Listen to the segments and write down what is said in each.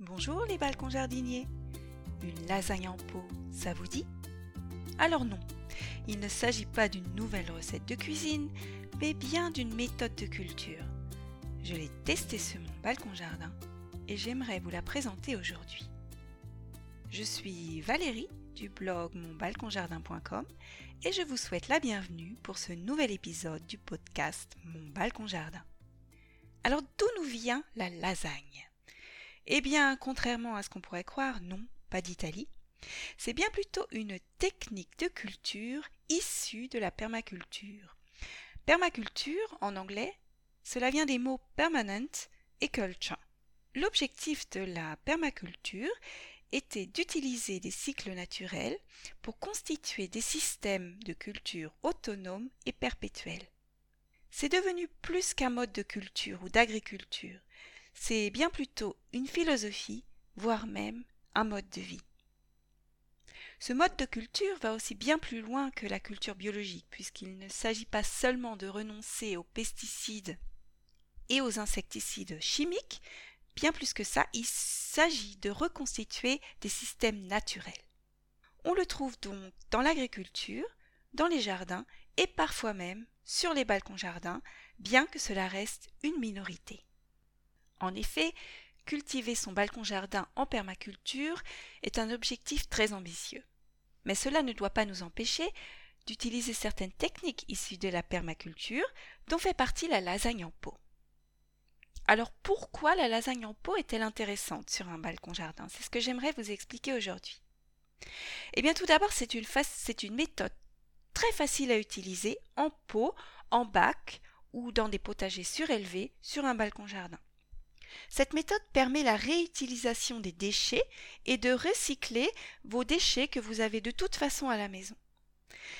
Bonjour les balcons jardiniers. Une lasagne en pot, ça vous dit? Alors non, il ne s'agit pas d'une nouvelle recette de cuisine, mais bien d'une méthode de culture. Je l'ai testée sur mon balcon jardin et j'aimerais vous la présenter aujourd'hui. Je suis Valérie du blog monbalconjardin.com et je vous souhaite la bienvenue pour ce nouvel épisode du podcast Mon balcon jardin. Alors d'où nous vient la lasagne? Eh bien, contrairement à ce qu'on pourrait croire, non, pas d'Italie. C'est bien plutôt une technique de culture issue de la permaculture. Permaculture, en anglais, cela vient des mots permanent et culture. L'objectif de la permaculture était d'utiliser des cycles naturels pour constituer des systèmes de culture autonomes et perpétuels. C'est devenu plus qu'un mode de culture ou d'agriculture c'est bien plutôt une philosophie, voire même un mode de vie. Ce mode de culture va aussi bien plus loin que la culture biologique, puisqu'il ne s'agit pas seulement de renoncer aux pesticides et aux insecticides chimiques, bien plus que ça, il s'agit de reconstituer des systèmes naturels. On le trouve donc dans l'agriculture, dans les jardins et parfois même sur les balcons jardins, bien que cela reste une minorité. En effet, cultiver son balcon-jardin en permaculture est un objectif très ambitieux. Mais cela ne doit pas nous empêcher d'utiliser certaines techniques issues de la permaculture, dont fait partie la lasagne en pot. Alors pourquoi la lasagne en pot est-elle intéressante sur un balcon-jardin C'est ce que j'aimerais vous expliquer aujourd'hui. Eh bien tout d'abord, c'est une, méthode très facile à utiliser en pot, en bac ou dans des potagers surélevés sur un balcon-jardin. Cette méthode permet la réutilisation des déchets et de recycler vos déchets que vous avez de toute façon à la maison.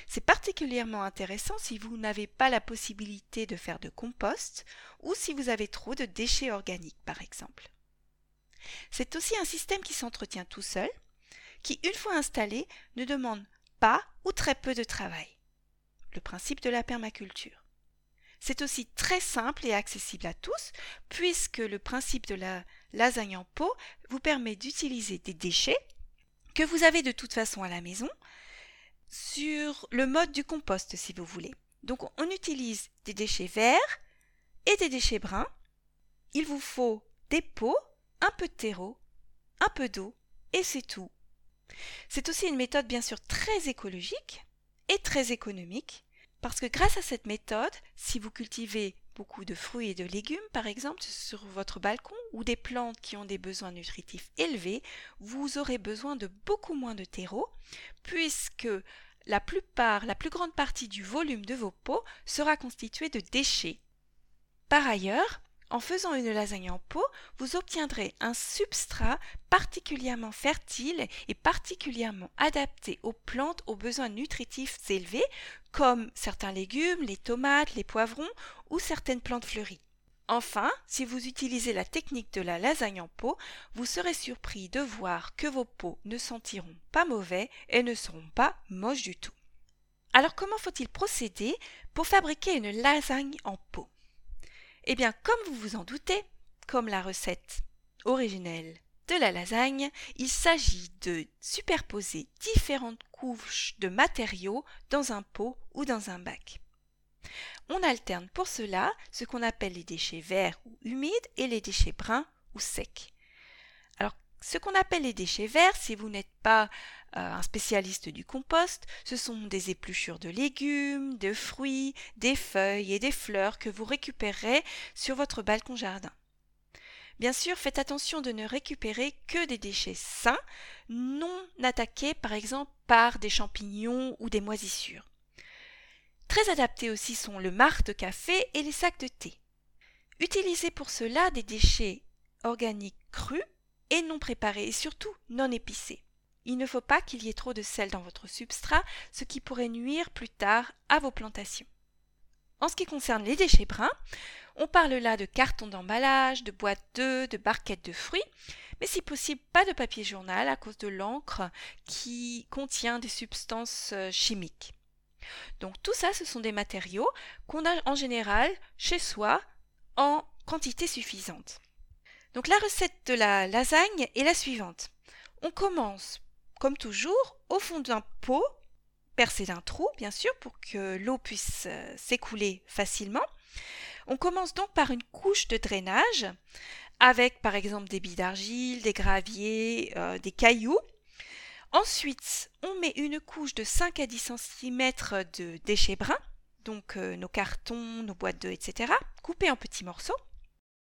C'est particulièrement intéressant si vous n'avez pas la possibilité de faire de compost ou si vous avez trop de déchets organiques par exemple. C'est aussi un système qui s'entretient tout seul, qui une fois installé ne demande pas ou très peu de travail. Le principe de la permaculture. C'est aussi très simple et accessible à tous, puisque le principe de la lasagne en pot vous permet d'utiliser des déchets que vous avez de toute façon à la maison sur le mode du compost si vous voulez. Donc on utilise des déchets verts et des déchets bruns. Il vous faut des pots, un peu de terreau, un peu d'eau et c'est tout. C'est aussi une méthode bien sûr très écologique et très économique parce que grâce à cette méthode, si vous cultivez beaucoup de fruits et de légumes, par exemple, sur votre balcon, ou des plantes qui ont des besoins nutritifs élevés, vous aurez besoin de beaucoup moins de terreau, puisque la plupart, la plus grande partie du volume de vos pots sera constituée de déchets. Par ailleurs, en faisant une lasagne en pot, vous obtiendrez un substrat particulièrement fertile et particulièrement adapté aux plantes aux besoins nutritifs élevés, comme certains légumes, les tomates, les poivrons ou certaines plantes fleuries. Enfin, si vous utilisez la technique de la lasagne en pot, vous serez surpris de voir que vos pots ne sentiront pas mauvais et ne seront pas moches du tout. Alors comment faut-il procéder pour fabriquer une lasagne en pot? Eh bien, comme vous vous en doutez, comme la recette originelle de la lasagne, il s'agit de superposer différentes couches de matériaux dans un pot ou dans un bac. On alterne pour cela ce qu'on appelle les déchets verts ou humides et les déchets bruns ou secs. Ce qu'on appelle les déchets verts, si vous n'êtes pas euh, un spécialiste du compost, ce sont des épluchures de légumes, de fruits, des feuilles et des fleurs que vous récupérerez sur votre balcon jardin. Bien sûr, faites attention de ne récupérer que des déchets sains, non attaqués par exemple par des champignons ou des moisissures. Très adaptés aussi sont le marc café et les sacs de thé. Utilisez pour cela des déchets organiques crus et non préparés et surtout non épicés. Il ne faut pas qu'il y ait trop de sel dans votre substrat, ce qui pourrait nuire plus tard à vos plantations. En ce qui concerne les déchets bruns, on parle là de cartons d'emballage, de boîtes d'œufs, de barquettes de fruits, mais si possible pas de papier journal à cause de l'encre qui contient des substances euh, chimiques. Donc tout ça, ce sont des matériaux qu'on a en général chez soi en quantité suffisante. Donc la recette de la lasagne est la suivante. On commence, comme toujours, au fond d'un pot, percé d'un trou, bien sûr, pour que l'eau puisse euh, s'écouler facilement. On commence donc par une couche de drainage, avec par exemple des billes d'argile, des graviers, euh, des cailloux. Ensuite, on met une couche de 5 à 10 cm de déchets bruns, donc euh, nos cartons, nos boîtes d'œufs, etc., coupés en petits morceaux.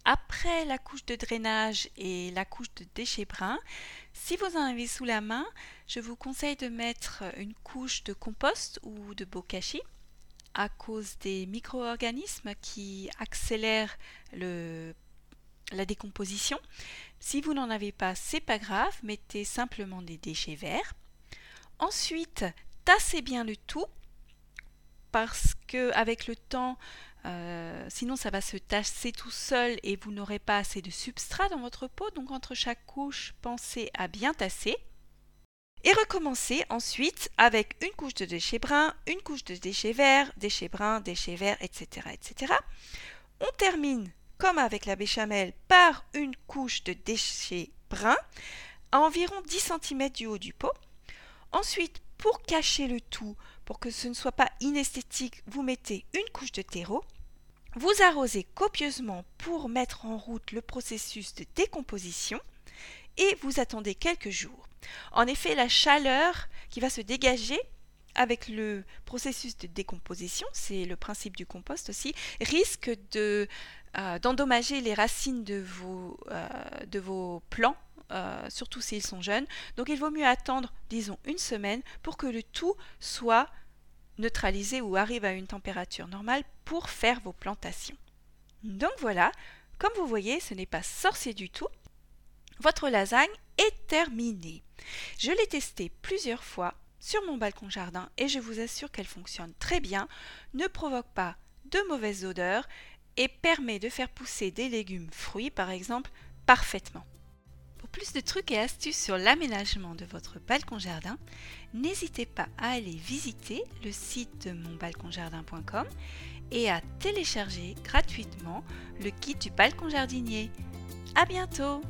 Après la couche de drainage et la couche de déchets bruns, si vous en avez sous la main, je vous conseille de mettre une couche de compost ou de bokashi à cause des micro-organismes qui accélèrent la décomposition. Si vous n'en avez pas, c'est pas grave, mettez simplement des déchets verts. Ensuite, tassez bien le tout parce que avec le temps, euh, sinon ça va se tasser tout seul et vous n'aurez pas assez de substrat dans votre peau. Donc entre chaque couche, pensez à bien tasser. Et recommencez ensuite avec une couche de déchets bruns, une couche de déchets verts, déchets bruns, déchets verts, etc. etc. On termine, comme avec la béchamel, par une couche de déchets bruns à environ 10 cm du haut du pot. Ensuite, pour cacher le tout, pour que ce ne soit pas inesthétique, vous mettez une couche de terreau. Vous arrosez copieusement pour mettre en route le processus de décomposition et vous attendez quelques jours. En effet, la chaleur qui va se dégager avec le processus de décomposition, c'est le principe du compost aussi, risque euh, d'endommager les racines de vos, euh, plants euh, surtout s'ils sont jeunes. Donc il vaut mieux attendre, disons, une semaine pour que le tout soit neutralisé ou arrive à une température normale pour faire vos plantations. Donc voilà, comme vous voyez, ce n'est pas sorcier du tout. Votre lasagne est terminée. Je l'ai testée plusieurs fois sur mon balcon jardin et je vous assure qu'elle fonctionne très bien, ne provoque pas de mauvaises odeurs et permet de faire pousser des légumes fruits par exemple parfaitement plus de trucs et astuces sur l'aménagement de votre balcon jardin, n'hésitez pas à aller visiter le site de monbalconjardin.com et à télécharger gratuitement le kit du balcon jardinier. À bientôt!